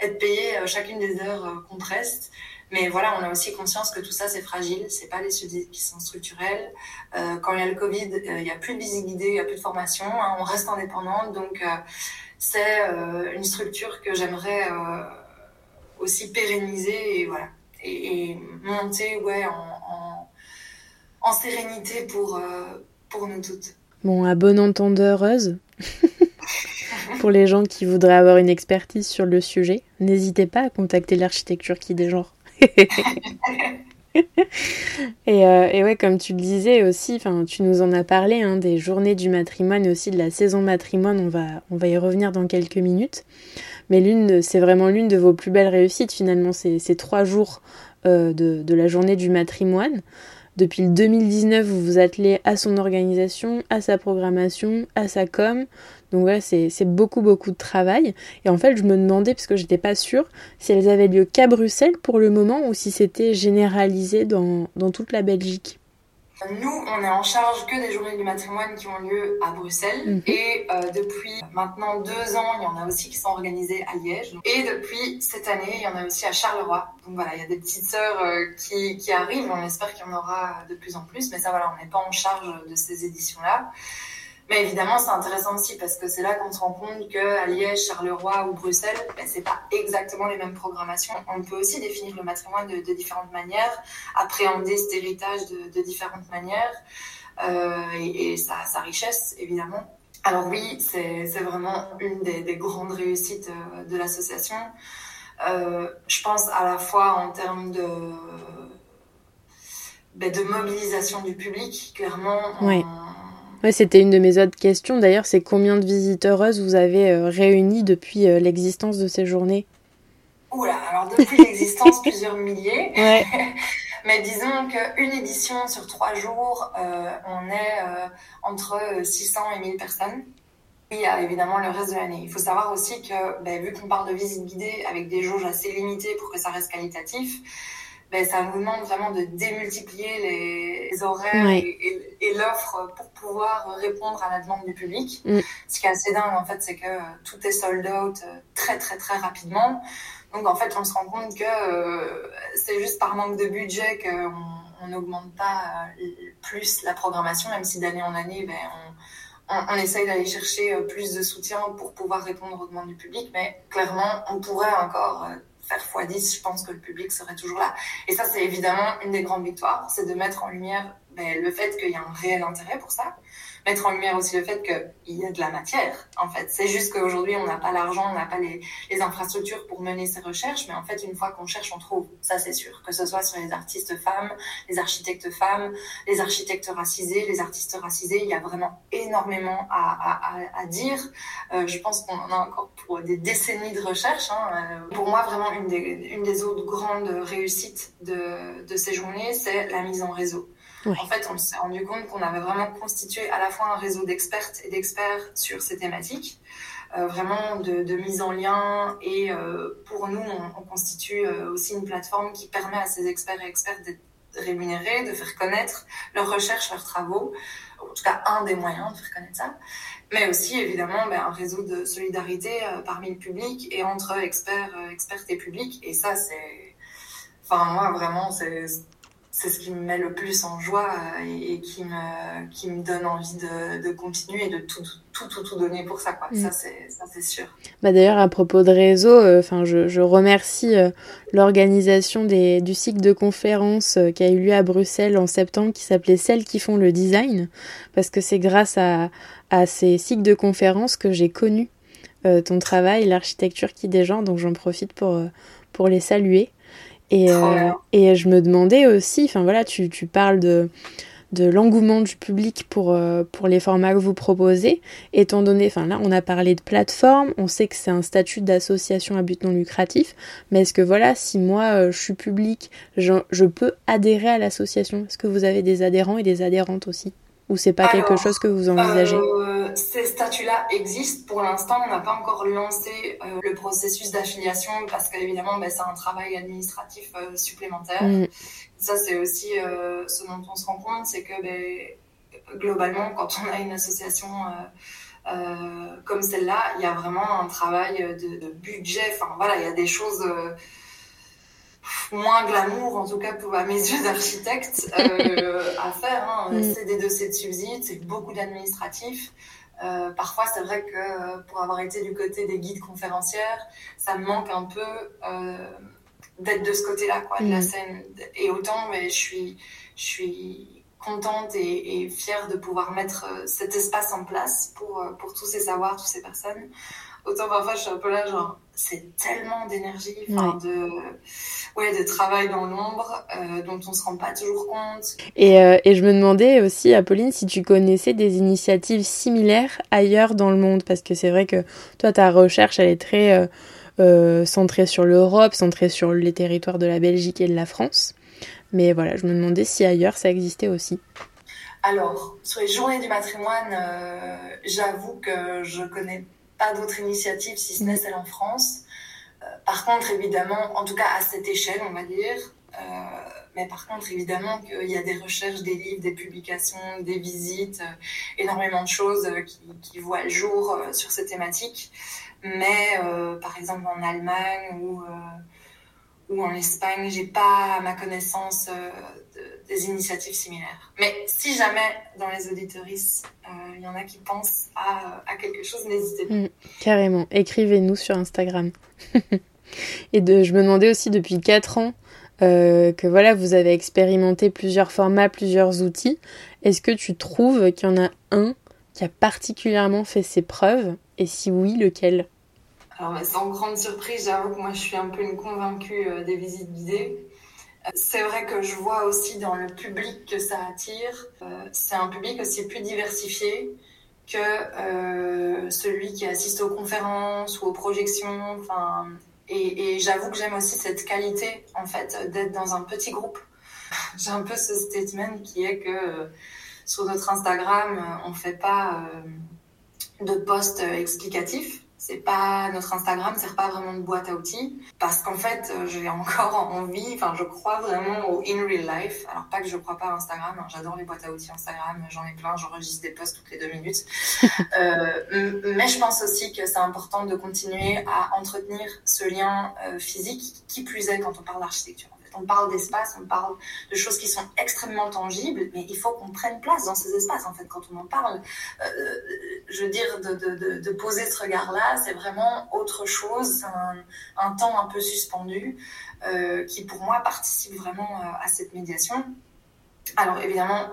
être payé chacune des heures qu'on preste. Mais voilà, on a aussi conscience que tout ça, c'est fragile. C'est pas des subsides qui sont structurels. Euh, quand il y a le Covid, euh, il n'y a plus de visibilité, il n'y a plus de formation. Hein, on reste indépendante. Donc, euh, c'est une structure que j'aimerais aussi pérenniser et voilà. Et, monter, ouais, en, en, sérénité pour, pour nous toutes. Bon, à bon entendeureuse. pour les gens qui voudraient avoir une expertise sur le sujet, n'hésitez pas à contacter l'architecture qui des genres. et, euh, et, ouais, comme tu le disais aussi, tu nous en as parlé hein, des journées du matrimoine et aussi de la saison matrimoine. On va, on va y revenir dans quelques minutes. Mais l'une, c'est vraiment l'une de vos plus belles réussites finalement, ces, ces trois jours euh, de, de, la journée du matrimoine. Depuis le 2019, vous vous attelez à son organisation, à sa programmation, à sa com. Donc voilà, c'est beaucoup, beaucoup de travail. Et en fait, je me demandais, parce que j'étais pas sûre, si elles avaient lieu qu'à Bruxelles pour le moment ou si c'était généralisé dans, toute la Belgique. Nous, on est en charge que des journées du matrimoine qui ont lieu à Bruxelles. Mhm. Et euh, depuis maintenant deux ans, il y en a aussi qui sont organisées à Liège. Et depuis cette année, il y en a aussi à Charleroi. Donc voilà, il y a des petites sœurs euh, qui, qui arrivent. On espère qu'il y en aura de plus en plus. Mais ça, voilà, on n'est pas en charge de ces éditions-là. Mais évidemment, c'est intéressant aussi parce que c'est là qu'on se rend compte qu'à Liège, Charleroi ou Bruxelles, ben, c'est pas exactement les mêmes programmations. On peut aussi définir le matrimoine de, différentes manières, appréhender cet héritage de, différentes manières euh, et, sa, richesse, évidemment. Alors oui, c'est vraiment une des, grandes réussites euh, de l'association. Euh, je pense à la fois en termes de, ben, de mobilisation du public, clairement. Oui. Ouais, c'était une de mes autres questions. D'ailleurs, c'est combien de visiteuses vous avez euh, réunies depuis euh, l'existence de ces journées? Oula, alors depuis l'existence, plusieurs milliers. Ouais. Mais disons qu'une édition sur trois jours, euh, on est entre 600 et 1000 personnes. Il y a évidemment le reste de l'année. Il faut savoir aussi que, ben, vu qu'on parle de visite guidée avec des jauges assez limitées pour que ça reste qualitatif, ben, ça nous demande vraiment de démultiplier les horaires et, l'offre pour pouvoir répondre à la demande du public. Mm. Ce qui est assez dingue, en fait, c'est que tout est sold out euh, très, très, très rapidement. Donc, en fait, on se rend compte que euh, c'est juste par manque de budget qu'on n'augmente pas euh, plus la programmation, même si d'année en année, ben, on, on, on, essaye d'aller chercher plus de soutien pour pouvoir répondre aux demandes du public. Mais clairement, on pourrait encore faire x10, je pense que le public serait toujours là. Et ça, c'est évidemment une des grandes victoires, c'est de mettre en lumière ben, le fait qu'il y a un réel intérêt pour ça, mettre en lumière aussi le fait qu'il y a de la matière, en fait. C'est juste qu'aujourd'hui, on n'a pas l'argent, on n'a pas les, infrastructures pour mener ces recherches, mais en fait, une fois qu'on cherche, on trouve. Ça, c'est sûr. Que ce soit sur les artistes femmes, les architectes femmes, les architectes racisés, les artistes racisés, il y a vraiment énormément à, à, dire. Euh, je pense qu'on en a encore pour des décennies de recherche. Hein. Euh, pour moi, vraiment, une des, une des autres grandes réussites de, de ces journées, c'est la mise en réseau. En fait, on s'est rendu compte qu'on avait vraiment constitué à la fois un réseau d'expertes et d'experts sur ces thématiques, euh, vraiment de, mise en lien. Et euh, pour nous, on, constitue euh, aussi une plateforme qui permet à ces experts et expertes d'être rémunérés, de faire connaître leurs recherches, leurs travaux. En tout cas, un des moyens de faire connaître ça. Mais aussi, évidemment, ben, un réseau de solidarité parmi le public et entre experts, expertes et publics. Et ça, c'est... Enfin, moi, vraiment, c'est c'est ce qui me met le plus en joie euh, et, qui, me, qui me donne envie de, de continuer et de tout, tout, tout, tout donner pour ça. Quoi. Mm. Ça, c'est sûr. Bah D'ailleurs, à propos de réseau, euh, enfin je, je, remercie euh, l'organisation du cycle de conférences qui a eu lieu à Bruxelles en septembre qui s'appelait Celles qui font le design, parce que c'est grâce à, à ces cycles de conférences que j'ai connu ton travail, l'architecture qui dégenre, donc j'en profite pour, pour les saluer. Et, euh, et je me demandais aussi, enfin voilà, tu, tu parles de, de l'engouement du public pour, euh, pour les formats que vous proposez, étant donné, enfin là on a parlé de plateforme, on sait que c'est un statut d'association à but non lucratif, mais est-ce que voilà, si moi euh, je suis public, je, je peux adhérer à l'association? Est-ce que vous avez des adhérents et des adhérentes aussi? Ou c'est pas quelque chose que vous envisagez euh, Ces statuts-là existent. Pour l'instant, on n'a pas encore lancé euh, le processus d'affiliation parce qu'évidemment, ben, c'est un travail administratif euh, supplémentaire. Mm. Ça, c'est aussi ce dont on se rend compte, c'est que ben, globalement, quand on a une association comme celle-là, il y a vraiment un travail de, de budget. Enfin, voilà, il y a des choses moins glamour, en tout cas pour à mes yeux d'architecte, euh, à faire. Hein. Mm. C'est des dossiers de subsides, c'est beaucoup d'administratifs. Euh, parfois, c'est vrai que euh, pour avoir été du côté des guides conférencières, ça me manque un peu euh, d'être de ce côté-là, quoi, de la mm. scène. Et autant, mais je suis, je suis contente et, et, fière de pouvoir mettre cet espace en place pour, pour tous ces savoirs, toutes ces personnes. Autant parfois, je suis un peu là, genre, c'est tellement d'énergie, de, ouais, de travail dans l'ombre euh, dont on se rend pas toujours compte. Et, euh, et, je me demandais aussi, Apolline, si tu connaissais des initiatives similaires ailleurs dans le monde, parce que c'est vrai que toi, ta recherche, elle est très euh, euh centrée sur l'Europe, centrée sur les territoires de la Belgique et de la France. Mais voilà, je me demandais si ailleurs ça existait aussi. Alors, sur les journées du matrimoine, j'avoue que je connais d'autres initiatives, si ce n'est celle en France. Euh, par contre, évidemment, en tout cas à cette échelle, on va dire, mais par contre, évidemment qu'il y a des recherches, des livres, des publications, des visites, énormément de choses qui, qui, voient le jour sur ces thématiques. Mais par exemple en Allemagne ou ou en Espagne, j'ai pas ma connaissance euh, des initiatives similaires. Mais si jamais dans les auditoristes, euh, il y en a qui pensent à, quelque chose, n'hésitez pas. Mm, carrément, écrivez-nous sur Instagram. Et de, je me demandais aussi depuis 4 ans euh, que voilà, vous avez expérimenté plusieurs formats, plusieurs outils. Est-ce que tu trouves qu'il y en a un qui a particulièrement fait ses preuves? Et si oui, lequel? Alors, sans grande surprise, j'avoue que moi, je suis un peu une convaincue euh, des visites guidées. Euh, c'est vrai que je vois aussi dans le public que ça attire. Euh, c'est un public aussi plus diversifié que celui qui assiste aux conférences ou aux projections. Et, j'avoue que j'aime aussi cette qualité, en fait, d'être dans un petit groupe. J'ai un peu ce statement qui est que sur notre Instagram, on fait pas de posts explicatifs c'est pas notre Instagram sert pas vraiment de boîte à outils. Parce qu'en fait euh, j'ai encore envie enfin je crois vraiment au in real life. Alors pas que je crois pas à Instagram hein, j'adore les boîtes à outils Instagram j'en ai plein j'enregistre des posts toutes les deux minutes. Euh, mais je pense aussi que c'est important de continuer à entretenir ce lien euh, physique qui plus est quand on parle d'architecture on parle d'espace, on parle de choses qui sont extrêmement tangibles, mais il faut qu'on prenne place dans ces espaces, en fait, quand on en parle. Euh, je veux dire, de, poser ce regard-là, c'est vraiment autre chose, un, temps un peu suspendu, euh, qui pour moi participe vraiment euh, à cette médiation. Alors évidemment,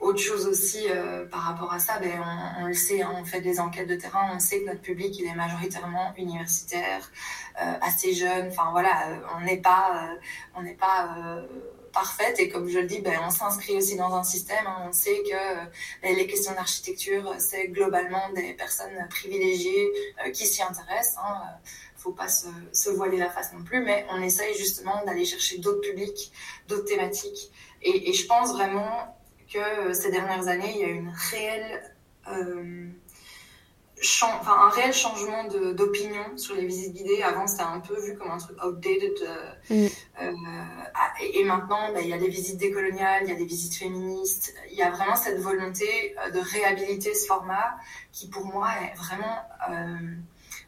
autre chose aussi par rapport à ça, ben, on, le sait, hein, on fait des enquêtes de terrain, on sait que notre public il est majoritairement universitaire, euh, assez jeune. Enfin voilà, euh, on n'est pas, euh, on n'est pas parfaite et comme je le dis, ben, on s'inscrit aussi dans un système. Hein. On sait que ben, les questions d'architecture, c'est globalement des personnes privilégiées qui s'y intéressent. Hein. Faut pas se, voiler la face non plus, mais on essaye justement d'aller chercher d'autres publics, d'autres thématiques. Et, je pense vraiment que ces dernières années, il y a une réelle enfin, un réel changement d'opinion sur les visites guidées. Avant, c'était un peu vu comme un truc outdated. Euh, mm. euh, et, maintenant, bah, il y a des visites décoloniales, il y a des visites féministes. Il y a vraiment cette volonté euh, de réhabiliter ce format qui, pour moi, est vraiment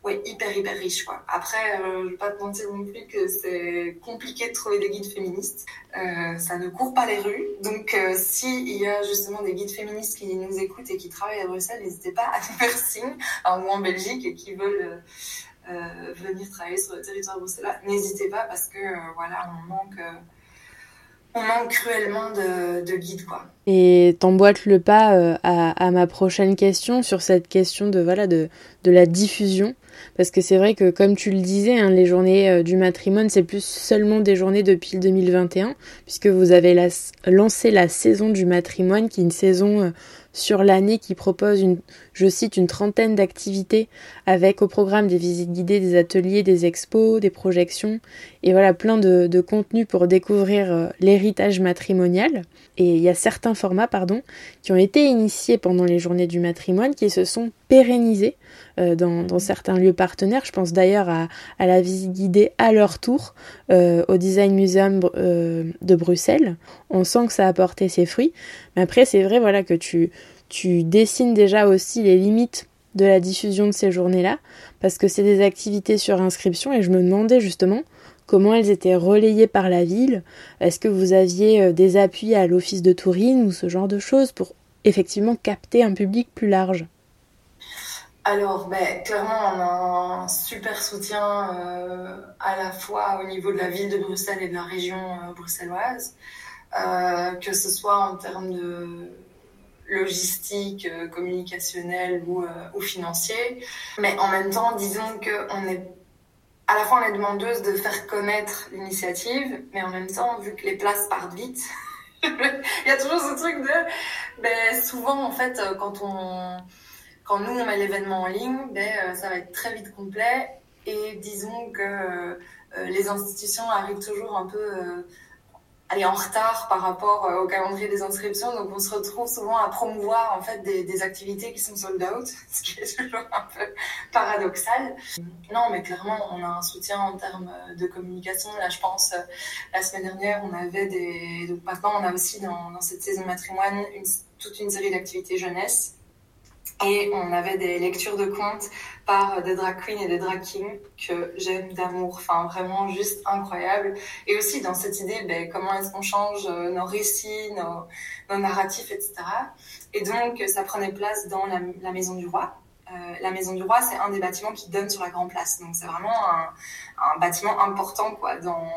ouais, hyper, hyper riche. Quoi. Après, euh, je vais pas te mentir non plus que c'est compliqué de trouver des guides féministes. Euh, ça ne court pas les rues. Donc, euh, s'il y a justement des guides féministes qui nous écoutent et qui travaillent à Bruxelles, n'hésitez pas à nous faire signe, ou en Belgique, et qui veulent euh, venir travailler sur le territoire bruxellois. N'hésitez pas parce que, voilà, on manque on manque cruellement de guides, quoi. Et t'emboîtes le pas à, à, ma prochaine question sur cette question de voilà de, de la diffusion parce que c'est vrai que, comme tu le disais, hein, les journées euh, du matrimoine, c'est plus seulement des journées depuis le 2021, puisque vous avez lancé la saison du matrimoine, qui est une saison euh, sur l'année qui propose, une, je cite, une trentaine d'activités avec au programme des visites guidées, des ateliers, des expos, des projections et voilà plein de, de contenus pour découvrir euh, l'héritage matrimonial. Et il y a certains formats, pardon, qui ont été initiés pendant les journées du matrimoine qui se sont pérennisés euh, dans, certains lieux partenaires. Je pense d'ailleurs à, la visite guidée à leur tour euh, au Design Museum de Bruxelles. On sent que ça a porté ses fruits. Mais après, c'est vrai voilà que tu dessines déjà aussi les limites de la diffusion de ces journées-là, parce que c'est des activités sur inscription, et je me demandais justement comment elles étaient relayées par la ville. Est-ce que vous aviez euh, des appuis à l'office de tourisme ou ce genre de choses pour effectivement capter un public plus large? Alors, ben, clairement, on a un super soutien euh, à la fois au niveau de la ville de Bruxelles et de la région euh, bruxelloise, que ce soit en termes de logistique, euh, communicationnel ou, ou financier. Mais en même temps, disons qu'on est à la fois on est demandeuse de faire connaître l'initiative, mais en même temps, vu que les places partent vite, il y a toujours ce truc de, ben, souvent en fait, quand on, quand nous on met l'événement en ligne, ben, ça va être très vite complet. Et disons que les institutions arrivent toujours un peu aller en retard par rapport euh, au calendrier des inscriptions. Donc, on se retrouve souvent à promouvoir en fait des, activités qui sont sold out, ce qui est toujours un peu paradoxal. Non, mais clairement, on a un soutien en termes de communication. Là, je pense, euh, la semaine dernière, on avait des. Donc, maintenant, on a aussi dans, dans cette saison matrimoine une, toute une série d'activités jeunesse. Et on avait des lectures de contes par des drag queens et des drag kings que j'aime d'amour. Enfin, vraiment juste incroyable. Et aussi dans cette idée, ben, comment est-ce qu'on change euh, nos récits, nos, narratifs, etc. Et donc, ça prenait place dans la, Maison du Roi. Euh, la Maison du Roi, c'est un des bâtiments qui donne sur la Grand Place. Donc, c'est vraiment un, un, bâtiment important quoi, dans,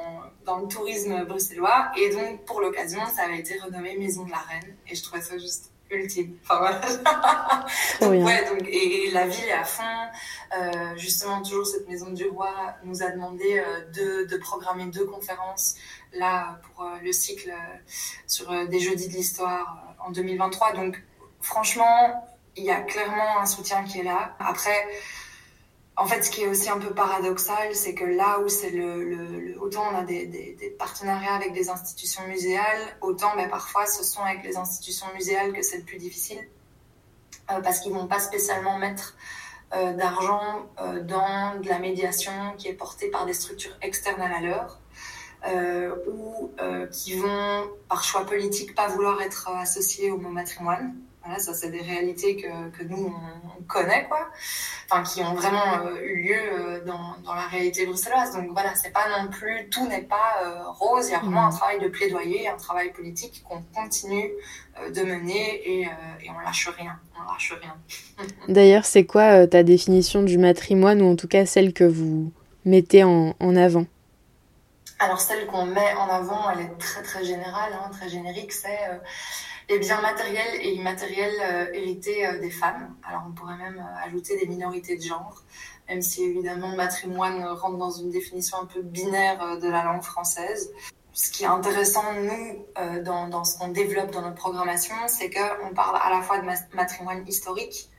dans le tourisme bruxellois. Et donc, pour l'occasion, ça avait été renommé Maison de la Reine. Et je trouvais ça juste ultime. Enfin voilà. donc, ouais, donc, et, et, la ville est à fond. Euh, justement, toujours cette maison du roi nous a demandé euh, de, de, programmer deux conférences là pour euh, le cycle sur des jeudis de l'histoire en 2023. Donc franchement, il y a clairement un soutien qui est là. Après, en fait, ce qui est aussi un peu paradoxal, c'est que là où c'est le, le, autant on a des, partenariats avec des institutions muséales, autant mais parfois ce sont avec les institutions muséales que c'est le plus difficile euh, parce qu'ils vont pas spécialement mettre euh, d'argent euh, dans de la médiation qui est portée par des structures externes à la leur. ou qui vont, par choix politique, pas vouloir être associés au mot matrimoine. Voilà, ça c'est des réalités que, que nous on, on, connaît quoi, enfin qui ont vraiment euh, eu lieu euh, dans, dans, la réalité bruxelloise. Donc voilà, c'est pas non plus tout n'est pas euh, rose. Il y a vraiment mmh. un travail de plaidoyer, un travail politique qu'on continue de mener et, et, on lâche rien, on lâche rien. D'ailleurs, c'est quoi ta définition du matrimoine ou en tout cas celle que vous mettez en, en avant? Alors celle qu'on met en avant, elle est très très générale, hein, très générique. C'est les biens matériels et immatériels euh, hérités euh, des femmes. Alors on pourrait même euh, ajouter des minorités de genre, même si évidemment matrimoine rentre dans une définition un peu binaire de la langue française. Ce qui est intéressant, nous, dans, dans, ce qu'on développe dans notre programmation, c'est qu'on parle à la fois de matrimoine historique,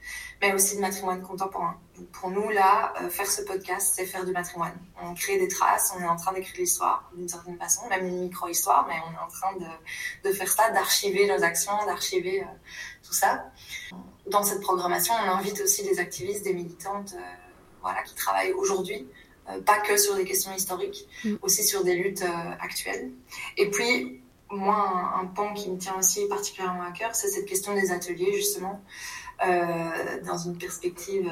mais aussi de matrimoine contemporain. Pour nous, là, euh, faire ce podcast, c'est faire du matrimoine. On crée des traces, on est en train d'écrire l'histoire d'une certaine façon, même une micro-histoire, mais on est en train de, de faire ça, d'archiver nos actions, d'archiver euh, tout ça. Dans cette programmation, on invite aussi des activistes, des militantes, euh, voilà, qui travaillent aujourd'hui, euh, pas que sur des questions historiques, mm. aussi sur des luttes euh, actuelles. Et puis, moi, un, un, pan qui me tient aussi particulièrement à cœur, c'est cette question des ateliers, justement euh, dans une perspective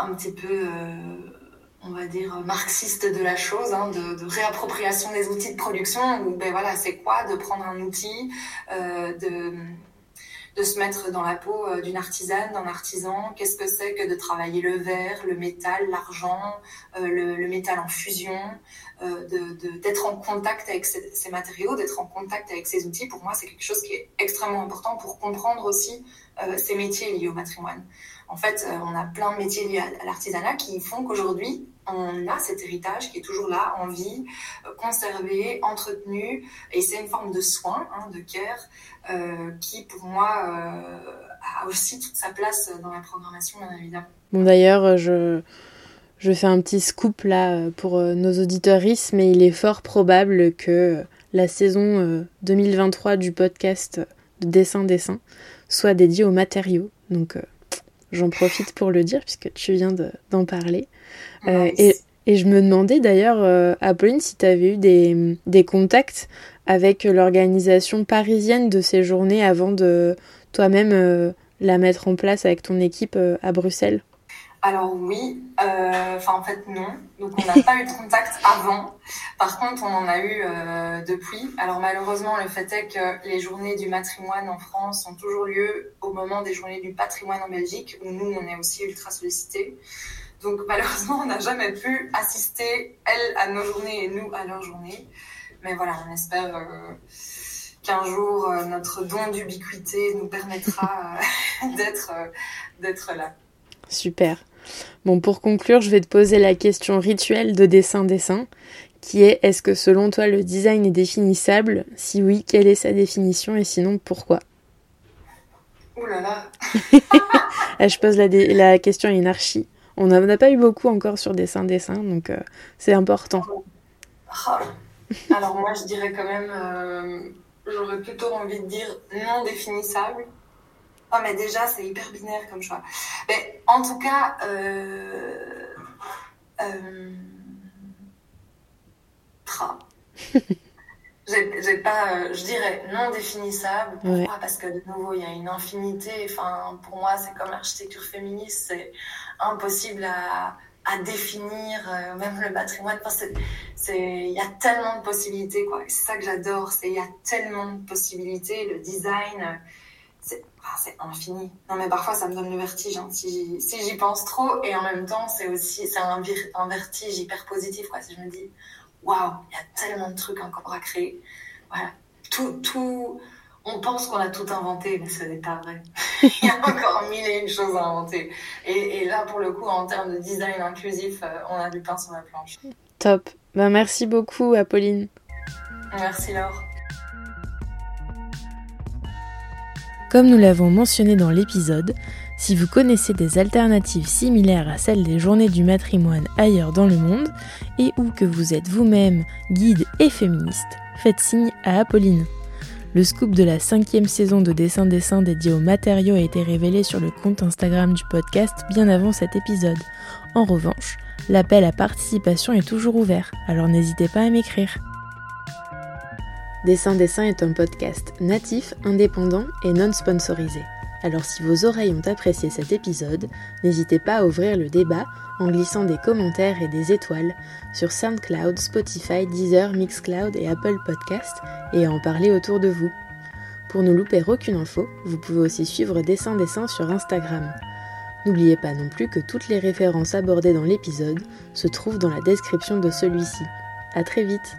un petit peu, euh, on va dire, marxiste de la chose, hein, de, de, réappropriation des outils de production, où ben voilà, c'est quoi de prendre un outil, de de se mettre dans la peau d'une artisane, d'un artisan? Qu'est-ce que c'est que de travailler le verre, le métal, l'argent, euh, le, métal en fusion, euh, d'être en contact avec ces, matériaux, d'être en contact avec ces outils. Pour moi, c'est quelque chose qui est extrêmement important pour comprendre aussi euh, ces métiers liés au patrimoine. En fait, euh, on a plein de métiers liés à, l'artisanat qui font qu'aujourd'hui, on a cet héritage qui est toujours là, en vie, euh, conservé, entretenu, et c'est une forme de soin, hein, de care, euh, qui pour moi a aussi toute sa place dans la programmation, bien évidemment. Bon, d'ailleurs, je, fais un petit scoop là pour nos auditeuristes, mais il est fort probable que la saison 2023 du podcast de Dessin Dessin soit dédiée aux matériaux. Donc, j'en profite pour le dire puisque tu viens d'en parler. Euh, nice. et, et, je me demandais d'ailleurs, euh, Apolline, si tu avais eu des, des contacts avec l'organisation parisienne de ces journées avant de toi-même euh, la mettre en place avec ton équipe à Bruxelles. Alors oui, euh, enfin en fait non. Donc on n'a pas eu de contact avant. Par contre, on en a eu euh, depuis. Alors malheureusement, le fait est que les journées du matrimoine en France ont toujours lieu au moment des journées du patrimoine en Belgique, où nous, on est aussi ultra sollicités. Donc malheureusement, on n'a jamais pu assister, elles, à nos journées et nous à leurs journées. Mais voilà, on espère euh, qu'un jour, notre don d'ubiquité nous permettra d'être d'être là. Super. Bon, pour conclure, je vais te poser la question rituelle de dessin-dessin, qui est est-ce que selon toi le design est définissable? Si oui, quelle est sa définition? Et sinon pourquoi? Ouh là là Je pose la, la question à une archi. On n'a pas eu beaucoup encore sur dessin-dessin, donc euh, c'est important. Oh. Alors moi, je dirais quand même, euh, j'aurais plutôt envie de dire non définissable. Oh, mais déjà, c'est hyper binaire comme choix. Mais en tout cas, euh, euh, j'ai pas, euh, je dirais non définissable. Pourquoi Parce que de nouveau, il y a une infinité. Enfin, pour moi, c'est comme l'architecture féministe, c'est impossible à, à définir. Euh, même le patrimoine, c'est, il y a tellement de possibilités, quoi. C'est ça que j'adore. C'est il y a tellement de possibilités. Le design, c'est, c'est infini. Non, mais parfois, ça me donne le vertige hein, si, si j'y pense trop. Et en même temps, c'est aussi, c'est un, un vertige hyper positif, quoi. Si je me dis waouh, il y a tellement de trucs encore à créer. Voilà, tout, tout, on pense qu'on a tout inventé, mais ce n'est pas vrai. il y a encore mille et une choses à inventer. Et, là, pour le coup, en termes de design inclusif, euh, on a du pain sur la planche. Top. Ben, merci beaucoup, Apolline. Merci, Laure. Comme nous l'avons mentionné dans l'épisode, si vous connaissez des alternatives similaires à celles des journées du matrimoine ailleurs dans le monde, et ou que vous êtes vous-même guide et féministe, faites signe à Apolline. Le scoop de la cinquième saison de Dessin Dessin dédié aux matériaux a été révélé sur le compte Instagram du podcast bien avant cet épisode. En revanche, l'appel à participation est toujours ouvert, alors n'hésitez pas à m'écrire. Dessin Dessin est un podcast natif, indépendant et non sponsorisé. Alors si vos oreilles ont apprécié cet épisode, n'hésitez pas à ouvrir le débat en glissant des commentaires et des étoiles sur SoundCloud, Spotify, Deezer, Mixcloud et Apple Podcast et à en parler autour de vous. Pour ne louper aucune info, vous pouvez aussi suivre Dessin Dessin sur Instagram. N'oubliez pas non plus que toutes les références abordées dans l'épisode se trouvent dans la description de celui-ci. A très vite